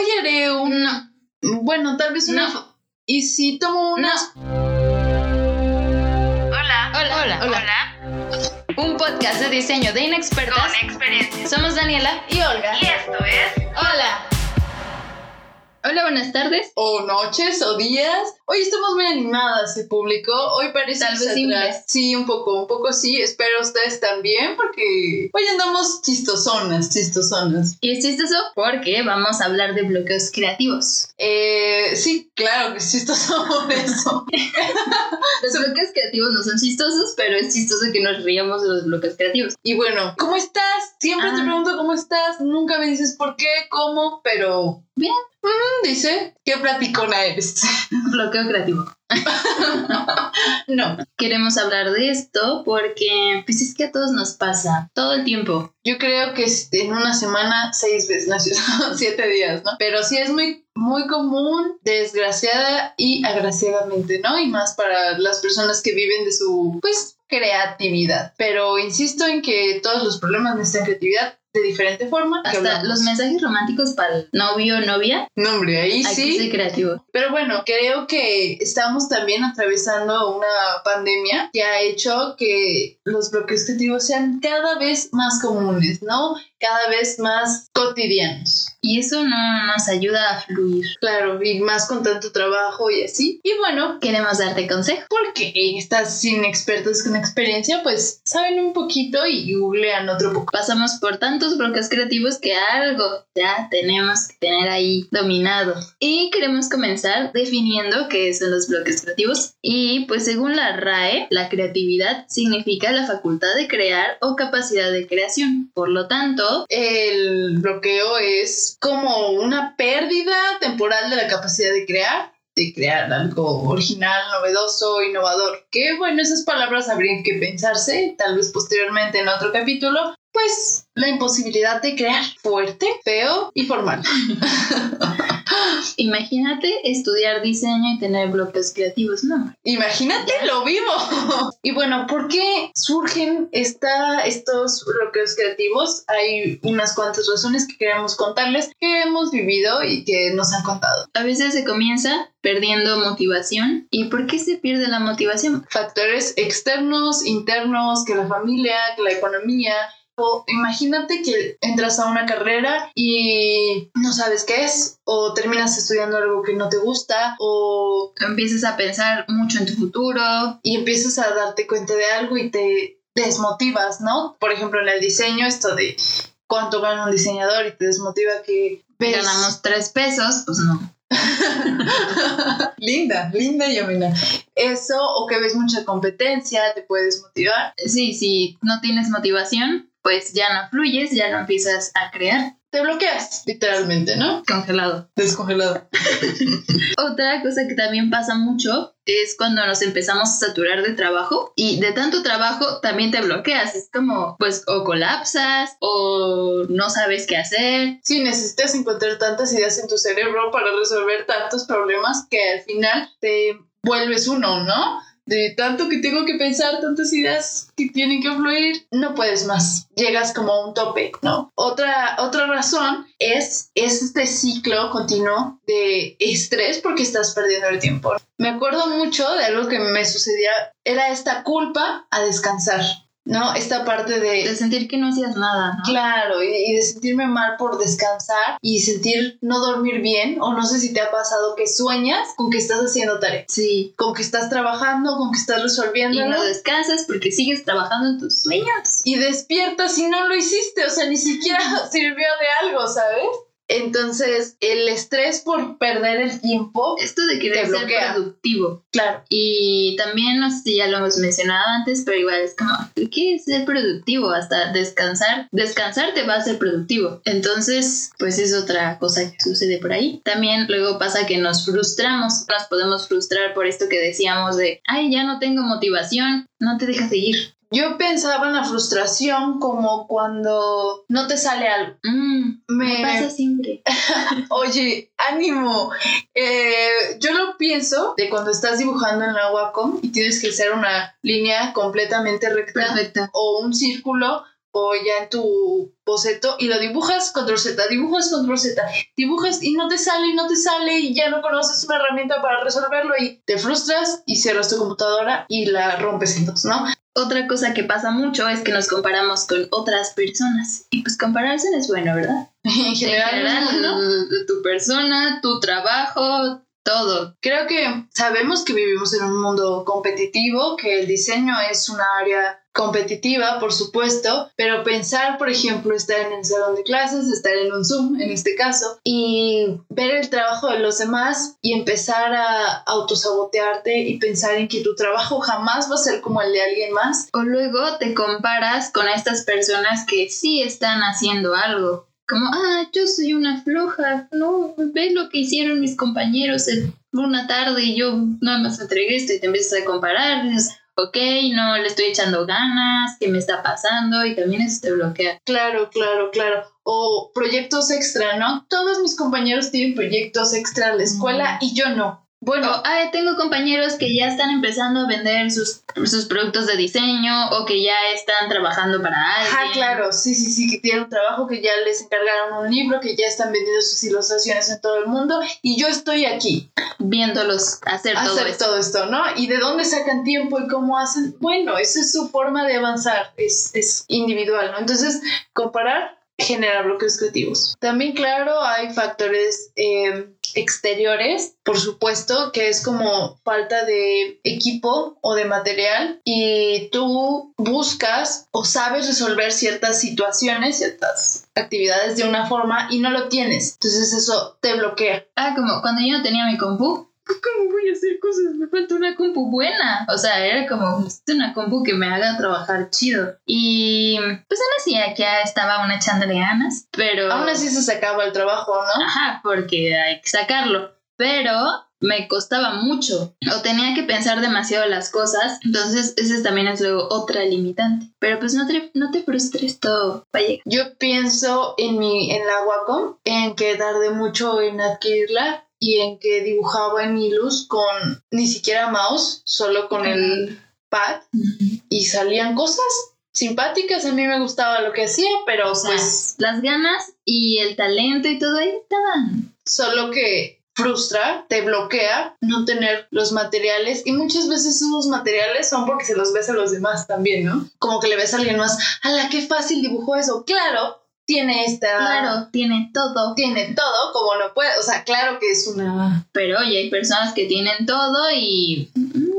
Hoy haré un... No. Bueno, tal vez una... No. ¿Y si tomo una... Hola. Hola. Hola. Hola. Un podcast de diseño de inexpertas. Con experiencia. Somos Daniela Y Olga. Y esto es. Hola. Hola, buenas tardes. O noches o días. Hoy estamos muy animadas, el público. Hoy parece Tal vez Sí, un poco, un poco sí. Espero ustedes también, porque hoy andamos chistosonas, chistosonas. Y es chistoso porque vamos a hablar de bloqueos creativos. Eh, sí, claro que es chistoso por eso. Los bloqueos creativos no son chistosos, pero es chistoso que nos riamos de los bloqueos creativos. Y bueno, ¿cómo estás? Siempre te Ah. pregunto cómo estás. Nunca me dices por qué, cómo, pero. Bien. Mm, dice, ¿qué platicona eres? Bloqueo creativo. no. Queremos hablar de esto porque, pues es que a todos nos pasa todo el tiempo. Yo creo que en una semana, seis veces, no, siete días, ¿no? Pero sí es muy, muy común, desgraciada y agraciadamente, ¿no? Y más para las personas que viven de su, pues, creatividad. Pero insisto en que todos los problemas necesitan creatividad de diferente forma. Hasta los mensajes románticos para el novio o novia, No, hombre, ahí hay sí. que ser creativo. Pero bueno, creo que estamos también atravesando una pandemia que ha hecho que los bloqueos creativos sean cada vez más comunes, ¿no? Cada vez más cotidianos. Y eso no nos ayuda a fluir. Claro, y más con tanto trabajo y así. Y bueno, Queremos darte consejo. porque estas sin expertos con experiencia, pues saben un poquito y googlean otro poco. Pasamos por tantos bloqueos creativos que algo ya tenemos que tener ahí dominado. Y queremos comenzar definiendo qué son los bloqueos creativos. Y pues según la RAE, la creatividad significa la facultad de crear o capacidad de creación. Por lo tanto, El bloqueo es como una pérdida temporal de la capacidad de crear, de crear algo original, novedoso, innovador. Que bueno, esas palabras habrían que pensarse, tal vez posteriormente en otro capítulo. Pues la imposibilidad de crear fuerte, feo y formal. imagínate estudiar diseño y tener bloqueos creativos. No, Imagínate lo vivo. y bueno, ¿por qué surgen esta, estos bloqueos creativos? Hay unas cuantas razones que queremos contarles que hemos vivido y que nos han contado. a veces se comienza perdiendo motivación. ¿Y por qué se pierde la motivación? Factores externos, internos, que la familia, que la economía. O imagínate que entras a una carrera y no sabes qué es, o terminas estudiando algo que no te gusta, o Empiezas a pensar mucho en tu futuro, y empiezas a darte cuenta de algo y te desmotivas, ¿no? Por ejemplo, en el diseño, esto de cuánto gana un diseñador y te desmotiva que ves... ganamos tres pesos, pues no. linda, linda y amena. Eso, o que ves mucha competencia, te puede desmotivar. Sí, si no tienes motivación, pues ya no fluyes, ya no empiezas a crear. Te bloqueas, literalmente, ¿no? Congelado. Descongelado. Otra cosa que también pasa mucho es cuando nos empezamos a saturar de trabajo y de tanto trabajo también te bloqueas. Es como, pues, o colapsas o no sabes qué hacer. Sí, necesitas encontrar tantas ideas en tu cerebro para resolver tantos problemas que al final te vuelves uno, ¿no? De tanto que tengo que pensar, tantas ideas que tienen que fluir, no puedes más. Llegas como a un tope, ¿no? Otra, otra razón es, es este ciclo continuo de estrés porque estás perdiendo el tiempo. Me acuerdo mucho de algo que me sucedía, era esta culpa a descansar, ¿no? Esta parte de... De sentir que no hacías nada, ¿no? Claro, y, y de sentirme mal por descansar y sentir no dormir bien, o no sé si te ha pasado que sueñas con que estás haciendo tarea, Sí. con que estás trabajando, con que estás Y resolviendo no descansas porque sigues trabajando en tus sueños. y despiertas y no lo hiciste, o sea, ni siquiera sirvió de algo, ¿sabes? Entonces, el estrés por perder el tiempo, Esto de querer ser productivo. claro, Y también, no sé si ya lo hemos mencionado antes, pero igual es como, ¿qué quieres ser productivo? Hasta descansar. Descansar te va a ser productivo. Entonces, pues es otra cosa que sucede por ahí. También luego pasa que nos frustramos. Nos podemos frustrar por esto que decíamos de, ay, ya no tengo motivación, no te dejas seguir. Yo pensaba en la frustración como cuando no te sale algo. Mm, Me, me pasa siempre. Oye, ánimo. Eh, yo lo pienso de cuando estás dibujando en la Wacom y tienes que hacer una línea completamente recta o un círculo o ya en tu boceto y lo dibujas, control Z, dibujas, control Z, dibujas y no te sale y no te sale y ya no conoces una herramienta para resolverlo y te frustras y cierras tu computadora y la rompes entonces, ¿no? Otra cosa que pasa mucho es que nos comparamos con otras personas. Y pues compararse no es bueno, ¿verdad? En general, en general, ¿no? tu persona, tu trabajo, todo. Creo que sabemos que vivimos en un mundo competitivo, que el diseño es una área competitiva, por supuesto, pero pensar, por ejemplo, estar en el salón de clases, estar en un Zoom, en este caso, y ver el trabajo de los demás y empezar a autosabotearte y pensar en que tu trabajo jamás va a ser como el de alguien más. O luego te comparas con estas personas que sí están haciendo algo. Como, ah, yo soy una floja, no, ve lo que hicieron mis compañeros una tarde y yo nada más entregué esto y te empiezas a comparar, ok, no le estoy echando ganas, ¿qué me está pasando? Y también eso te bloquea. Claro, claro, claro. O proyectos extra, ¿no? Todos mis compañeros tienen proyectos extra en la escuela y yo no. Bueno, O, ay, tengo compañeros que ya están empezando a vender sus, sus productos de diseño o que ya están trabajando para alguien. Ajá, claro, sí, sí, sí, que tienen un trabajo, que ya les encargaron un libro, que ya están vendiendo sus ilustraciones en todo el mundo y yo estoy aquí Viéndolos hacer esto. todo esto, ¿no? ¿Y de dónde sacan tiempo y cómo hacen? Bueno, esa es su forma de avanzar, es, es individual, ¿no? Entonces, comparar genera bloqueos creativos. También, claro, hay factores eh, exteriores, por supuesto, que es como falta de equipo o de material y tú buscas o sabes resolver ciertas situaciones, ciertas actividades de una forma y no lo tienes. Entonces eso te bloquea. Ah, como cuando yo no tenía mi compu. ¿Cómo voy a hacer cosas? Me falta una compu buena. O sea, era como, una compu que me haga trabajar chido. Y pues así, aquí estaba una echándole ganas, pero... Aún así se sacaba el trabajo, ¿no? Ajá, porque hay que sacarlo. Pero me costaba mucho o tenía que pensar demasiado las cosas. Entonces, ese también es luego otra limitante. Pero pues no te, no te frustres todo. Va a llegar. Yo pienso en mi en la Wacom, en que tardé mucho en adquirirla y en que dibujaba en mi luz con ni siquiera mouse, solo con el pad y salían cosas simpáticas. A mí me gustaba lo que hacía, pero O sea, pues las ganas y el talento y todo ahí estaban. solo que frustra, te bloquea no tener los materiales y muchas veces esos materiales son porque se los ves a los demás también, ¿no? Como que le ves a alguien más, ¡ala, qué fácil dibujó eso! Claro, tiene esta... Claro, tiene todo. Tiene todo, como no puede, o sea, claro que es una... Pero oye, hay personas que tienen todo y...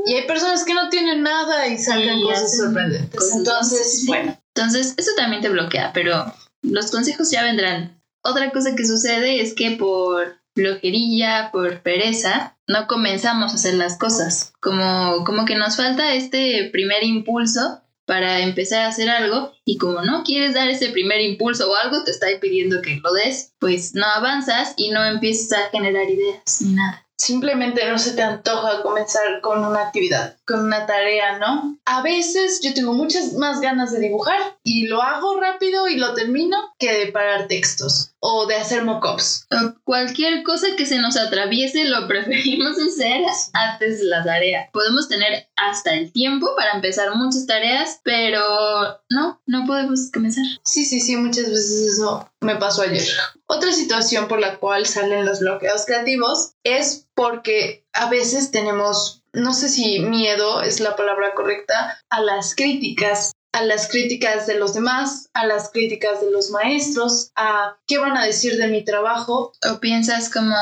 Y hay personas que no tienen nada y sacan Sí, cosas sorprendentes. cosas- Entonces, sí. bueno, Entonces, eso también te bloquea, pero los consejos ya vendrán. Otra cosa que sucede es que por flojerilla, por pereza, no comenzamos a hacer las cosas. Como, como que nos falta este primer impulso para empezar a hacer algo y como no quieres dar ese primer impulso o algo te está pidiendo que lo des, pues no avanzas y no empiezas a generar ideas ni nada. Simplemente no se te antoja comenzar con una actividad, con una tarea, ¿no? A veces yo tengo muchas más ganas de dibujar y lo hago rápido y lo termino que de parar textos o de hacer mockups. Cualquier cosa que se nos atraviese lo preferimos hacer antes de la tarea. Podemos tener hasta el tiempo para empezar muchas tareas, pero no, no podemos comenzar. Sí, sí, sí, muchas veces eso me pasó ayer. Otra situación por la cual salen los bloqueos creativos es porque a veces tenemos, no sé si miedo es la palabra correcta, a las críticas a las críticas de los demás, a las críticas de los maestros, a qué van a decir de mi trabajo. O piensas como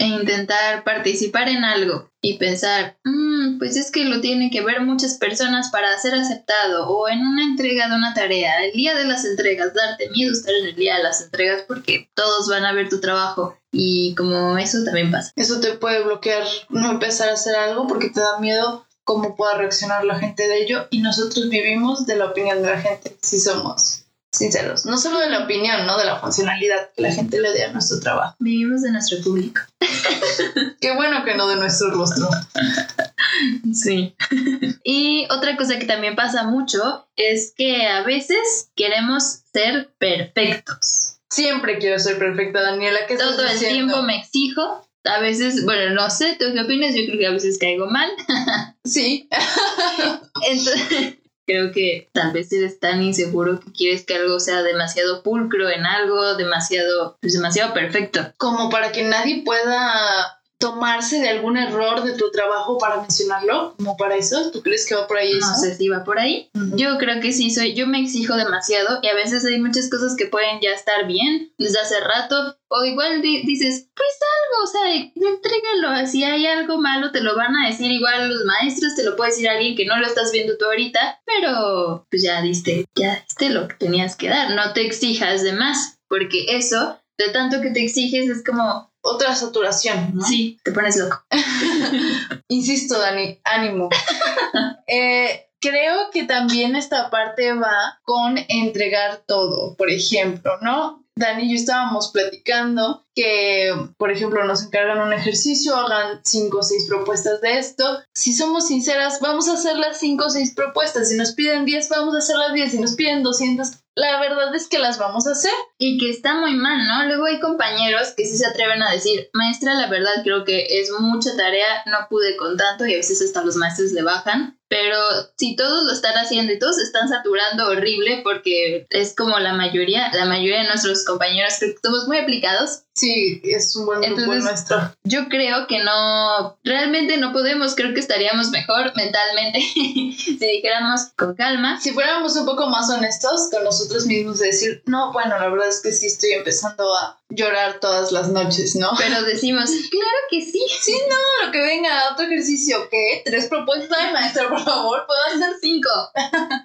en intentar participar en algo y pensar, "Mm, pues es que lo tienen que ver muchas personas para ser aceptado. O en una entrega de una tarea, el día de las entregas, darte miedo estar en el día de las entregas porque todos van a ver tu trabajo. Y como eso también pasa. Eso te puede bloquear no empezar a hacer algo porque te da miedo cómo pueda reaccionar la gente de ello y nosotros vivimos de la opinión de la gente, si somos sinceros. No solo de la opinión, ¿no? De la funcionalidad que la gente le dé a nuestro trabajo. Vivimos de nuestro público. Qué bueno que no de nuestro rostro. Sí. y otra cosa que también pasa mucho es que a veces queremos ser perfectos. Siempre quiero ser perfecta, Daniela. ¿Qué estás Todo el diciendo? tiempo me exijo. A veces, bueno, no sé, ¿tú qué opinas? Yo creo que a veces caigo mal. Sí. Entonces, Creo que tal vez eres tan inseguro que quieres que algo sea demasiado pulcro en algo, demasiado, pues demasiado perfecto. Como para que nadie pueda tomarse de algún error de tu trabajo para mencionarlo, como para eso. ¿Tú crees que va por ahí eso? No sé si va por ahí. Ujú. Yo creo que sí, soy, yo me exijo demasiado y a veces hay muchas cosas que pueden ya estar bien desde hace rato. O igual di- dices, pues algo, o sea, entrégalo. Si hay algo malo, te lo van a decir igual los maestros, te lo puede decir alguien que no lo estás viendo tú ahorita, pero pues ya diste, ya diste lo que tenías que dar. No te exijas de más, porque eso, de tanto que te exiges, es como, Otra saturación, ¿no? sí, te pones loco. Insisto, Dani, ánimo. Eh, creo que también esta parte va con entregar todo, por ejemplo, ¿no? Dani y yo estábamos platicando que, por ejemplo, nos encargan un ejercicio, hagan cinco o seis propuestas de esto. Si somos sinceras, vamos a hacer las cinco o seis propuestas. Si nos piden 10, vamos a hacer las 10. Si nos piden 200, la verdad es que las vamos a hacer. Y que está muy mal, ¿no? Luego hay compañeros que sí se atreven a decir, maestra, la verdad creo que es mucha tarea, no pude con tanto y a veces hasta los maestros le bajan. Pero si todos lo están haciendo y todos están saturando horrible porque es como la mayoría, la mayoría de nuestros compañeros creo que somos muy aplicados. Sí, es un buen grupo Entonces, nuestro. Yo creo que no, realmente no podemos, creo que estaríamos mejor mentalmente si dijéramos con calma. Si fuéramos un poco más honestos con nosotros mismos, de decir, no, bueno, la verdad es que sí estoy empezando a llorar todas las noches, ¿no? Pero decimos, claro que sí. Sí, no, lo que venga, otro ejercicio, ¿qué? ¿Tres propuestas? Ay, maestra, por favor, puedo hacer Cinco.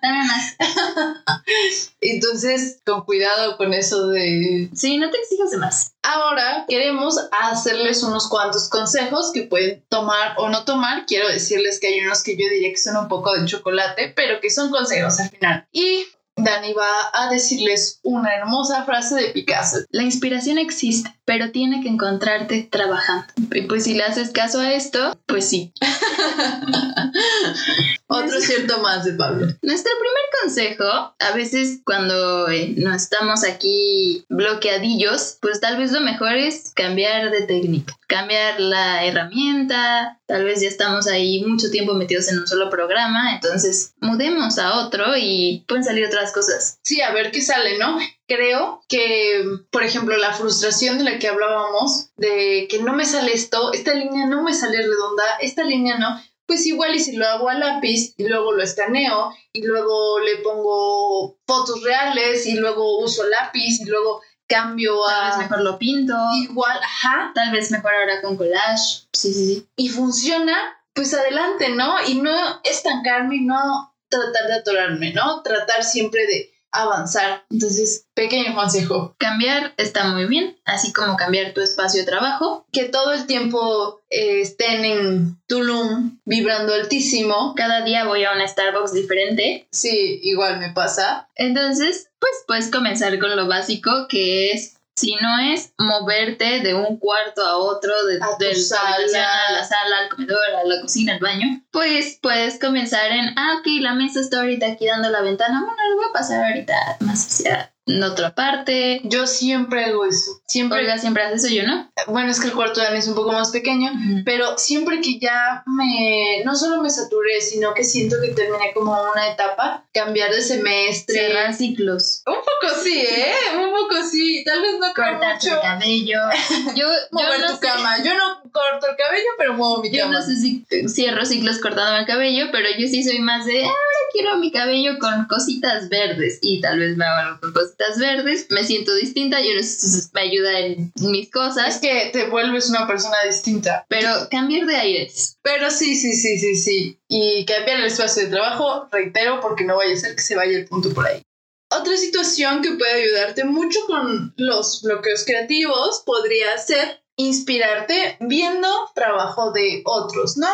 Dame más. Entonces, con cuidado con eso de... Sí, no te exijas de más. Ahora queremos hacerles unos cuantos consejos que pueden tomar o no tomar. Quiero decirles que hay unos que yo diría que son un poco de chocolate, pero que son consejos al final. Y Dani va a decirles una hermosa frase de Picasso. La inspiración existe, pero tiene que encontrarte trabajando. Y pues si le haces caso a esto, pues sí. Otro cierto más de Pablo. Nuestro primer consejo, a veces cuando eh, no estamos aquí bloqueadillos, pues tal vez lo mejor es cambiar de técnica, cambiar la herramienta, tal vez ya estamos ahí mucho tiempo metidos en un solo programa, entonces mudemos a otro y pueden salir otras cosas. Sí, a ver qué sale, ¿no? Creo que, por ejemplo, la frustración de la que hablábamos, de que no me sale esto, esta línea no me sale redonda, esta línea no, pues igual y si lo hago a lápiz y luego lo escaneo y luego le pongo fotos reales y luego uso lápiz y luego cambio Tal vez a mejor lo pinto, igual, ajá, tal vez mejor ahora con collage. Sí, sí, sí. y funciona, pues adelante, ¿no? Y no estancarme y no tratar de atorarme, ¿no? Tratar siempre de avanzar. Entonces, pequeño consejo, Cambiar está muy bien, así como cambiar tu espacio de trabajo. que todo el tiempo eh, estén en Tulum vibrando altísimo. Cada día voy a una Starbucks diferente. Sí, igual me pasa. Entonces, pues puedes comenzar con lo básico, que es, si no es moverte de un cuarto a otro, de, A de sala. habitación a la sala, al comedor, a la cocina, al baño, pues puedes comenzar en, ah, ok, la mesa está ahorita aquí dando la ventana, bueno, lo voy a pasar ahorita más hacia otra parte. Yo siempre hago eso. Siempre. Olga siempre hace eso, yo no. Bueno, es que el cuarto de Dani es un poco más pequeño. Pero siempre que ya me, no solo me saturé, sino que siento que terminé como una etapa, cambiar de semestre. Cerrar ciclos. Un poco sí, ¿eh? Un poco sí. Tal vez no creo Cortarte mucho el cabello. Yo, mover yo no tu sé- cama. Yo no corto el cabello, pero muevo mi Yo cama. no sé si cierro ciclos cortándome el cabello, pero yo sí soy más de, "Ah, ahora quiero mi cabello con cositas verdes y tal vez me hago algo con cositas verdes, me siento distinta, yo no sé si me ayuda en mis Es cosas, que te vuelves una persona distinta. pero cambiar de aires. Pero sí, sí, sí, sí, sí. Y cambiar el espacio de trabajo, reitero, porque no vaya a ser que se vaya el punto por ahí. Otra situación que puede ayudarte mucho con los bloqueos creativos podría ser inspirarte viendo trabajo de otros, ¿no?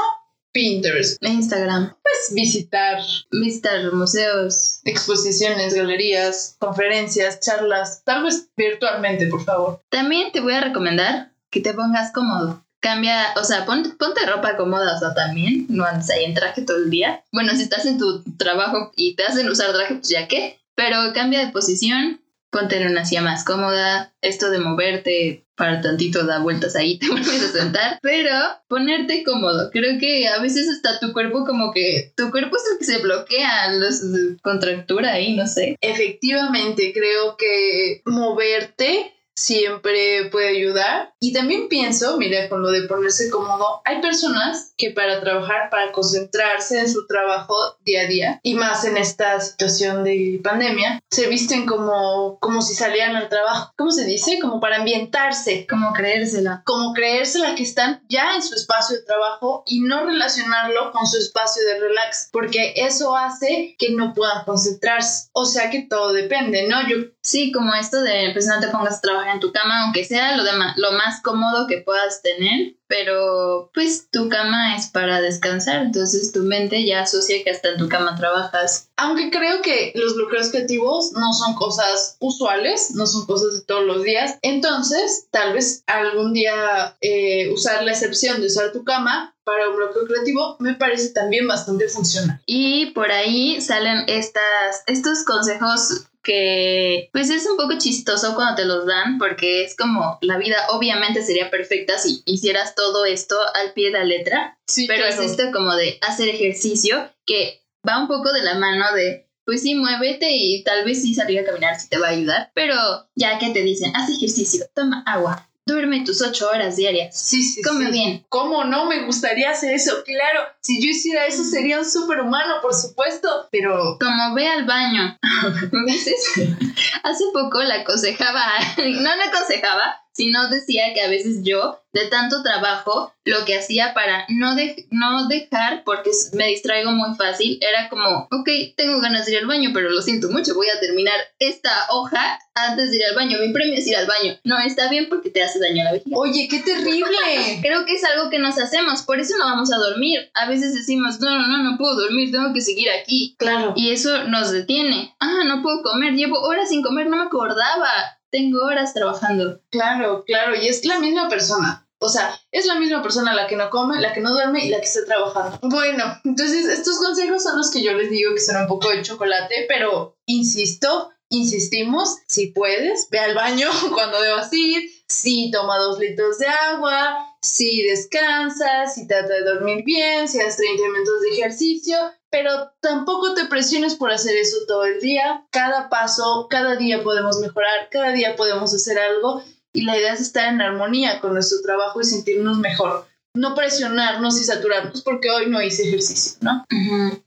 Pinterest, Instagram, pues visitar visitar museos. exposiciones, galerías, conferencias, charlas, tal vez virtualmente, por favor. También te voy a recomendar que te pongas cómodo. Cambia, o sea, pon- ponte ropa cómoda, o sea, también, no andes ahí en traje todo el día. Bueno, si estás en tu trabajo y te hacen usar traje, pues ya qué. Pero cambia de posición, ponte en una silla más cómoda, esto de moverte para tantito da vueltas ahí, te vuelves a sentar, pero ponerte cómodo. Creo que a veces hasta tu cuerpo como que tu cuerpo es el que se bloquea los contractura ahí, no sé. Efectivamente, creo que moverte siempre puede ayudar. Y también pienso, mira, con lo de ponerse cómodo, hay personas que para trabajar, para concentrarse en su trabajo día a día, y más en esta situación de pandemia, se visten como, como si salieran al trabajo. ¿Cómo se dice? Como para ambientarse. Como creérsela. Como creérsela que están ya en su espacio de trabajo y no relacionarlo con su espacio de relax, porque eso hace que no puedan concentrarse. O sea que todo depende, ¿no? Yo Sí, como esto de, pues no te pongas a trabajar en tu cama, aunque sea lo, de lo más cómodo que puedas tener, pero pues tu cama es para descansar, entonces tu mente ya asocia que hasta en tu cama trabajas. Aunque creo que los bloqueos creativos no son cosas usuales, no son cosas de todos los días. Entonces, tal vez algún día eh, usar la excepción de usar tu cama para un bloqueo creativo me parece también bastante funcional. Y por ahí salen estas, estos consejos que pues es un poco chistoso cuando te los dan porque es como la vida obviamente sería perfecta si hicieras todo esto al pie de la letra, Sí, pero es esto como de hacer ejercicio que va un poco de la mano de pues sí, muévete y tal vez sí salir a caminar si te va a ayudar, pero ya que te dicen, haz ejercicio, toma agua, duerme tus ocho horas diarias, Sí, sí, come sí. bien. ¿Cómo no me gustaría hacer eso? Claro, si yo hiciera eso sería un superhumano, por supuesto, pero Como ve al baño. Hace poco la aconsejaba, no la aconsejaba, sino decía que a veces yo, de tanto trabajo, lo que hacía para no, de- no dejar, porque me distraigo muy fácil, era como, ok, tengo ganas de ir al baño, pero lo siento mucho, voy a terminar esta hoja antes de ir al baño. Mi premio es ir al baño. No, está bien porque te hace daño a la vejiga. oye, qué terrible. Creo que es algo que nos hacemos, por eso no vamos a dormir. A veces decimos, no, no, no, no puedo dormir, tengo que seguir aquí. claro. Y eso nos detiene. Ah, no puedo comer, llevo horas sin comer, no me acordaba. Tengo horas trabajando. Claro, claro, y es la misma persona. O sea, es la misma persona la que no come, la que no duerme y la que está trabajando. Bueno, entonces estos consejos son los que yo les digo que son un poco de chocolate, pero insisto, insistimos, si puedes, ve al baño cuando debas ir, si toma dos litros de agua, si descansa, si trata de dormir bien, si haces 30 minutos de ejercicio, pero tampoco te presiones por hacer eso todo el día. Cada paso, cada día podemos mejorar, cada día podemos hacer algo y la idea es estar en armonía con nuestro trabajo y sentirnos mejor. No presionarnos y saturarnos porque hoy no hice ejercicio, ¿no?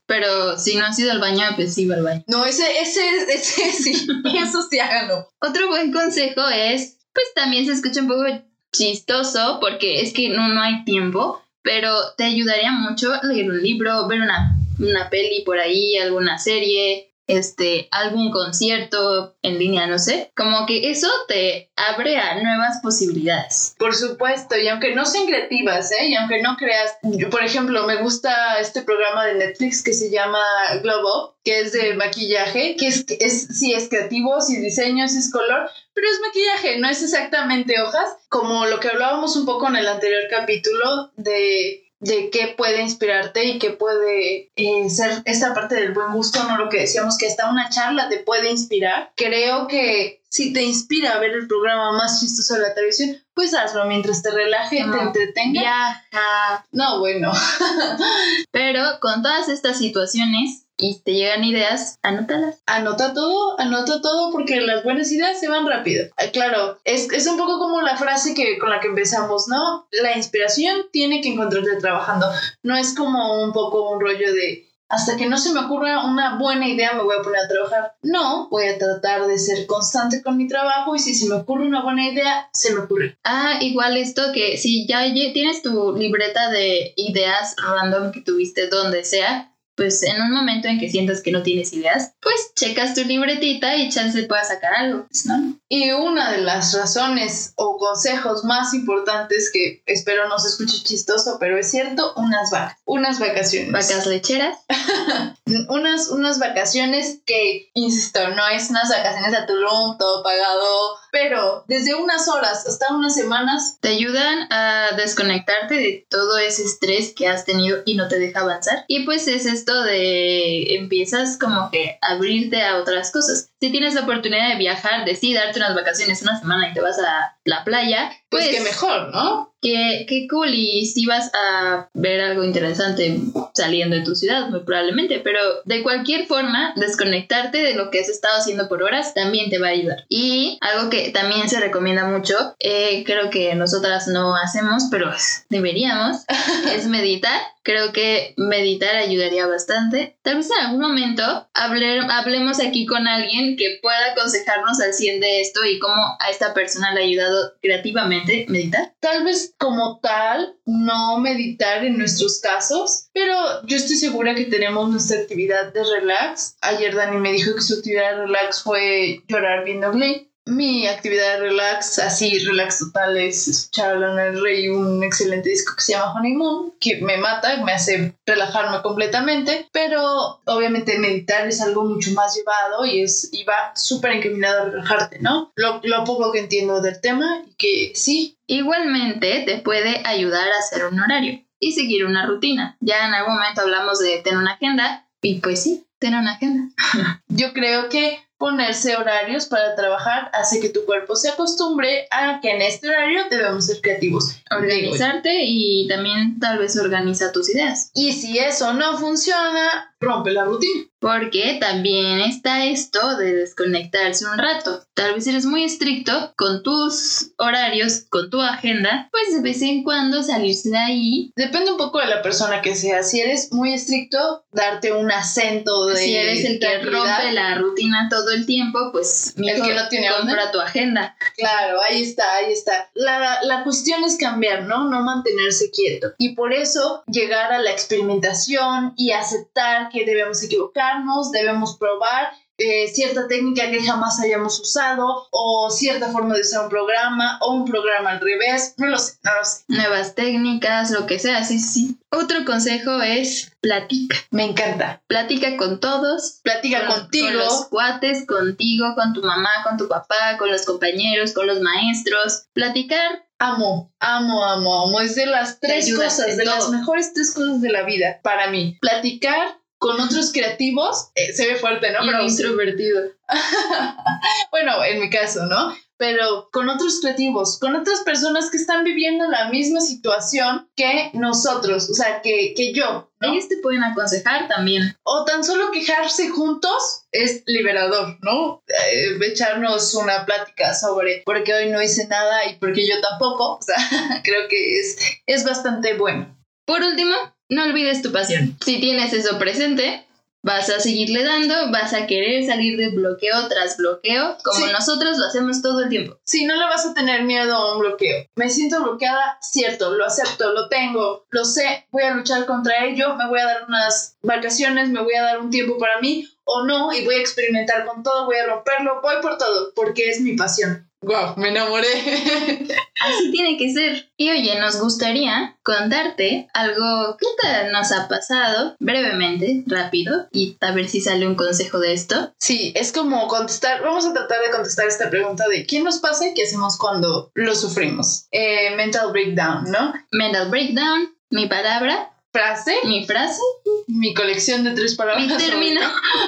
Pero si no has ido al baño, pues sí va al baño. No, ese, ese, ese sí, eso sí háganlo. Otro buen consejo es, pues también se escucha un poco chistoso porque es que no, no hay tiempo, pero te ayudaría mucho leer un libro, ver una, una peli por ahí, alguna serie, este, algún concierto en línea, no sé. Como que eso te abre a nuevas posibilidades. Por supuesto, y aunque no sean creativas, ¿eh? Y aunque no creas, por ejemplo, me gusta este programa de Netflix que se llama Globo, que es de maquillaje, que es, es sí es creativo, sí es diseño, sí es color, pero es maquillaje, no es exactamente hojas, como lo que hablábamos un poco en el anterior capítulo de de qué puede inspirarte y qué puede eh, ser esta parte del buen gusto, no lo que decíamos que hasta una charla te puede inspirar. Creo que si te inspira a ver el programa más chistoso de la televisión, pues hazlo mientras te relaje, te No. entretenga. Viaja. No, bueno. Pero con todas estas situaciones y te llegan ideas, anótalas. Anota todo, anota todo porque las buenas ideas se van rápido. Ah, claro, es, es un poco como la frase que, con la que empezamos, ¿no? La inspiración tiene que encontrarte trabajando. No es como un poco un rollo de hasta que no se me ocurra una buena idea me voy a poner a trabajar. No, voy a tratar de ser constante con mi trabajo y si se me ocurre una buena idea, se me ocurre. Ah, igual esto que si ya tienes tu libreta de ideas random que tuviste donde sea, pues en un momento en que sientas que no tienes ideas, pues checas tu libretita y chance puedas sacar algo, pues, ¿no? Y una de las razones o consejos más importantes que espero no se escuche chistoso, pero es cierto, unas vacas, unas vacaciones. Vacas lecheras. unas, unas vacaciones que, insisto, no es unas vacaciones a Tulum, todo pagado, pero desde unas horas hasta unas semanas, Te ayudan a desconectarte de todo ese estrés que has tenido y no te deja avanzar. Y pues es esto de empiezas como que a abrirte a otras cosas. Si tienes la oportunidad de viajar, de sí, darte unas vacaciones una semana y te vas a la playa, Pues, pues, que mejor, ¿no? Qué, qué cool. Y si vas a ver algo interesante saliendo de tu ciudad, muy probablemente. Pero de cualquier forma, desconectarte de lo que has estado haciendo por horas también te va a ayudar. Y algo que también se recomienda mucho, eh, creo que nosotras no hacemos, pero deberíamos, es meditar. Creo que meditar ayudaría bastante. Tal vez en algún momento hable- hablemos aquí con alguien que pueda aconsejarnos al 100 de esto y cómo a esta persona le ha ayudado creativamente meditar. Tal vez como tal, no meditar en nuestros casos, pero yo estoy segura que tenemos nuestra actividad de relax. Ayer Dani me dijo que su actividad de relax fue llorar viendo Glee. Mi actividad de relax, así relax total, es escuchar a Lana del Rey un excelente disco que se llama Honeymoon, que me mata, me hace relajarme completamente, pero obviamente meditar es algo mucho más llevado y, es, y va súper encaminado a relajarte, ¿no? Lo, lo poco que entiendo del tema y que sí, Igualmente te puede ayudar a hacer un horario y seguir una rutina. Ya en algún momento hablamos de tener una agenda y pues sí, tener una agenda. Yo creo que ponerse horarios para trabajar hace que tu cuerpo se acostumbre a que en este horario debemos ser creativos. Organizarte y también tal vez organiza tus ideas. Y si eso no funciona, rompe la rutina. Porque también está esto de desconectarse un rato. Tal vez eres muy estricto con tus horarios, con tu agenda, pues de vez en cuando salirse de ahí. Depende un poco de la persona que sea. Si eres muy estricto, darte un acento de Si eres el que rompe la rutina todo el tiempo, pues El que no tiene compra tu agenda. Claro, ahí está, ahí está. La, la cuestión es cambiar, ¿no? No mantenerse quieto. Y por eso llegar a la experimentación y aceptar que debemos equivocarnos, debemos probar eh, cierta técnica que jamás hayamos usado o cierta forma de usar un programa o un programa al revés. No lo sé, no lo sé. nuevas técnicas, lo que sea, sí, sí. Otro consejo es platica. Me encanta. Platica con todos. Platica con- contigo. Con los cuates, contigo, con tu mamá, con tu papá, con los compañeros, con los maestros. Platicar Amo, amo, amo, amo. Es de las tres cosas, de las mejores tres cosas de la vida para mí. Platicar con otros creativos, eh, se ve fuerte, ¿no? y Pero introvertido. bueno, en mi caso, ¿no? Pero con otros creativos, con otras personas que están viviendo la misma situación que nosotros, o sea, que, que yo, ¿no? Ellos te pueden aconsejar también. O tan solo quejarse juntos es liberador, ¿no? Eh, echarnos una plática sobre por qué hoy no hice nada y por qué yo tampoco, o sea, creo que es, es bastante bueno. Por último, no olvides tu pasión. Si tienes eso presente, vas a seguirle dando, vas a querer salir de bloqueo tras bloqueo, como Sí. nosotros lo hacemos todo el tiempo. Si no le vas a tener miedo a un bloqueo. Me siento bloqueada, cierto, lo acepto, lo tengo, lo sé, voy a luchar contra ello, me voy a dar unas vacaciones, me voy a dar un tiempo para mí o no y voy a experimentar con todo, voy a romperlo, voy por todo, porque es mi pasión. Wow, me enamoré. Así tiene que ser. Y oye, nos gustaría contarte algo que te- nos ha pasado brevemente, rápido, y a ver si sale un consejo de esto. Sí, es como contestar, vamos a tratar de contestar esta pregunta de ¿qué nos pasa y qué hacemos cuando lo sufrimos? Eh, mental breakdown, ¿no? Mental breakdown, mi palabra, Frase, mi frase, mi colección de tres palabras. mi término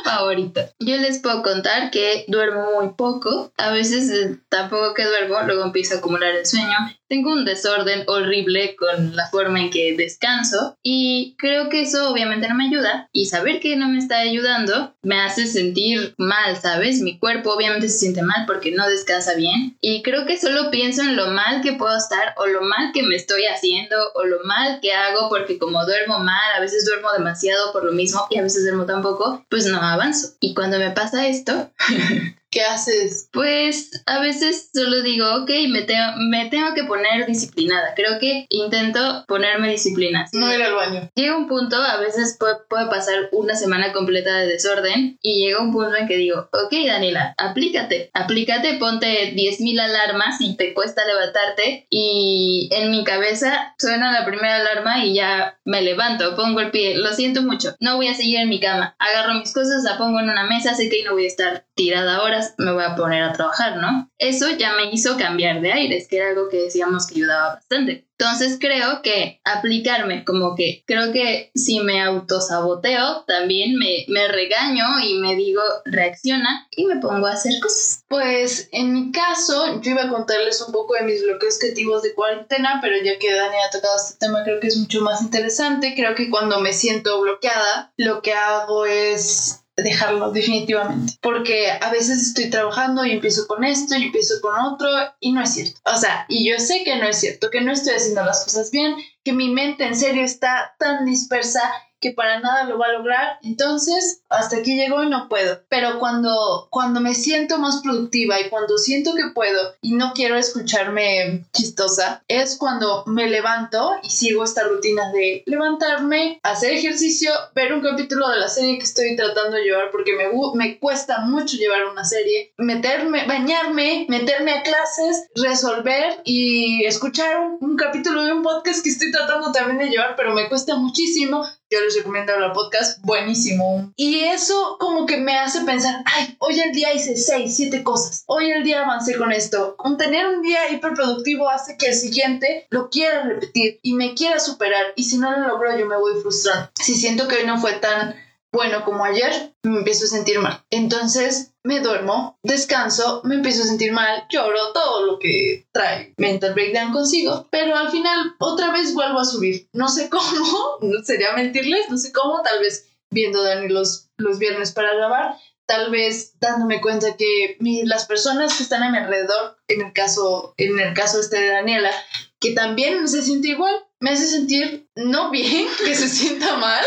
favorito. Yo les puedo contar que duermo muy poco. A veces eh, tampoco que duermo, luego empiezo a acumular el sueño. Tengo un desorden horrible con la forma en que descanso y creo que eso obviamente no me ayuda y saber que no me está ayudando me hace sentir mal, ¿sabes? Mi cuerpo obviamente se siente mal porque no descansa bien y creo que solo pienso en lo mal que puedo estar o lo mal que me estoy haciendo o lo mal que hago porque como duermo mal, a veces duermo demasiado por lo mismo y a veces duermo tan poco, pues no avanzo. Y cuando me pasa esto, ¿Qué haces? pues a veces solo digo, ok, me, tengo me tengo que poner disciplinada. Creo que intento ponerme disciplina. No ir al baño. Llega un punto, a veces puede, puede pasar una semana completa de desorden y llega un punto en que digo, ok Daniela, aplícate, aplícate, ponte 10.000 alarmas y te cuesta levantarte y en mi cabeza suena la primera alarma y ya me levanto, pongo el pie, lo siento mucho, no voy a seguir en mi cama, agarro mis cosas, la pongo en una mesa, sé que ahí no voy a estar tirada horas, me voy a poner a trabajar, ¿no? Eso ya me hizo cambiar de aires, que era algo que decíamos que ayudaba bastante. Entonces creo que aplicarme como que creo que si me autosaboteo, también me, me regaño y me digo reacciona y me pongo a hacer cosas. Pues en mi caso, yo iba a contarles un poco de mis bloqueos creativos de cuarentena, pero ya que Dani ha tocado este tema, creo que es mucho más interesante. Creo que cuando me siento bloqueada, lo que hago es dejarlo definitivamente. Porque a veces estoy trabajando y empiezo con esto y empiezo con otro y no es cierto. O sea, y yo sé que no es cierto, que no estoy haciendo las cosas bien, que mi mente en serio está tan dispersa que para nada lo va a lograr. Entonces, hasta aquí llegó y no puedo. Pero cuando, cuando me siento más productiva y cuando siento que puedo y no quiero escucharme chistosa, es cuando me levanto y sigo esta rutina de levantarme, hacer ejercicio, ver un capítulo de la serie que estoy tratando de llevar porque me, me cuesta mucho llevar una serie, meterme, bañarme, meterme a clases, resolver y escuchar un, un capítulo de un podcast que estoy tratando también de llevar, pero me cuesta muchísimo yo les recomiendo el podcast, buenísimo. Y eso como que me hace pensar, ay, hoy el día hice seis, siete cosas, hoy el día avancé con esto. Con tener un día hiperproductivo hace que el siguiente lo quiera repetir y me quiera superar y si no lo logro yo me voy frustrando. Si siento que hoy no fue tan bueno como ayer, me empiezo a sentir mal. Entonces me duermo, descanso, me empiezo a sentir mal, lloro, todo lo que trae mental breakdown consigo, pero al final otra vez vuelvo a subir. No sé cómo, sería mentirles, no sé cómo, tal vez viendo Dani los, los viernes para grabar, tal vez dándome cuenta que las personas que están a mi alrededor, en el caso, en el caso este de Daniela, que también se siente igual, me hace sentir no bien, que se sienta mal,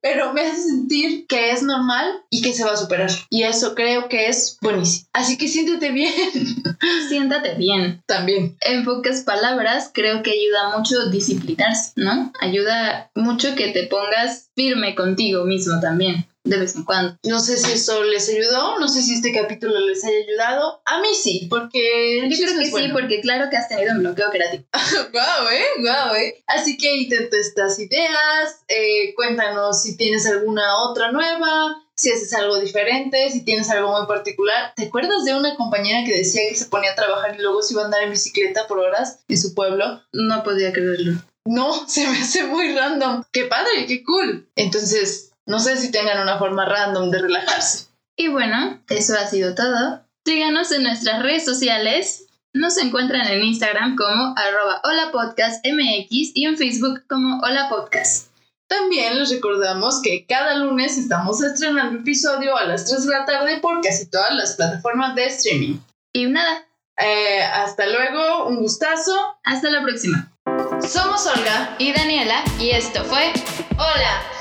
pero me hace sentir que es normal y que se va a superar. Y eso creo que es buenísimo. Así que siéntete bien. Siéntate bien. También. En pocas palabras, creo que ayuda mucho disciplinarse, ¿no? Ayuda mucho que te pongas firme contigo mismo también de vez en cuando. No sé si eso les ayudó, no sé si este capítulo les haya ayudado. A mí sí, porque yo creo que sí, porque claro que has tenido un bloqueo creativo. guau, eh, guau, eh. Así que intenta estas ideas, eh, cuéntanos si tienes alguna otra nueva. Si haces algo diferente, si tienes algo muy particular. ¿Te acuerdas de una compañera que decía que se ponía a trabajar y luego se iba a andar en bicicleta por horas en su pueblo? No podía creerlo. No, se me hace muy random. Qué padre, qué cool. Entonces, no sé si tengan una forma random de relajarse. Y bueno, eso ha sido todo. Síganos en nuestras redes sociales. Nos encuentran en Instagram como arroba holapodcastmx y en Facebook como holapodcast. También les recordamos que cada lunes estamos estrenando episodio a las 3 de la tarde por casi todas las plataformas de streaming. Y nada. Eh, hasta luego, un gustazo. Hasta la próxima. Somos Olga y Daniela y esto fue Hola.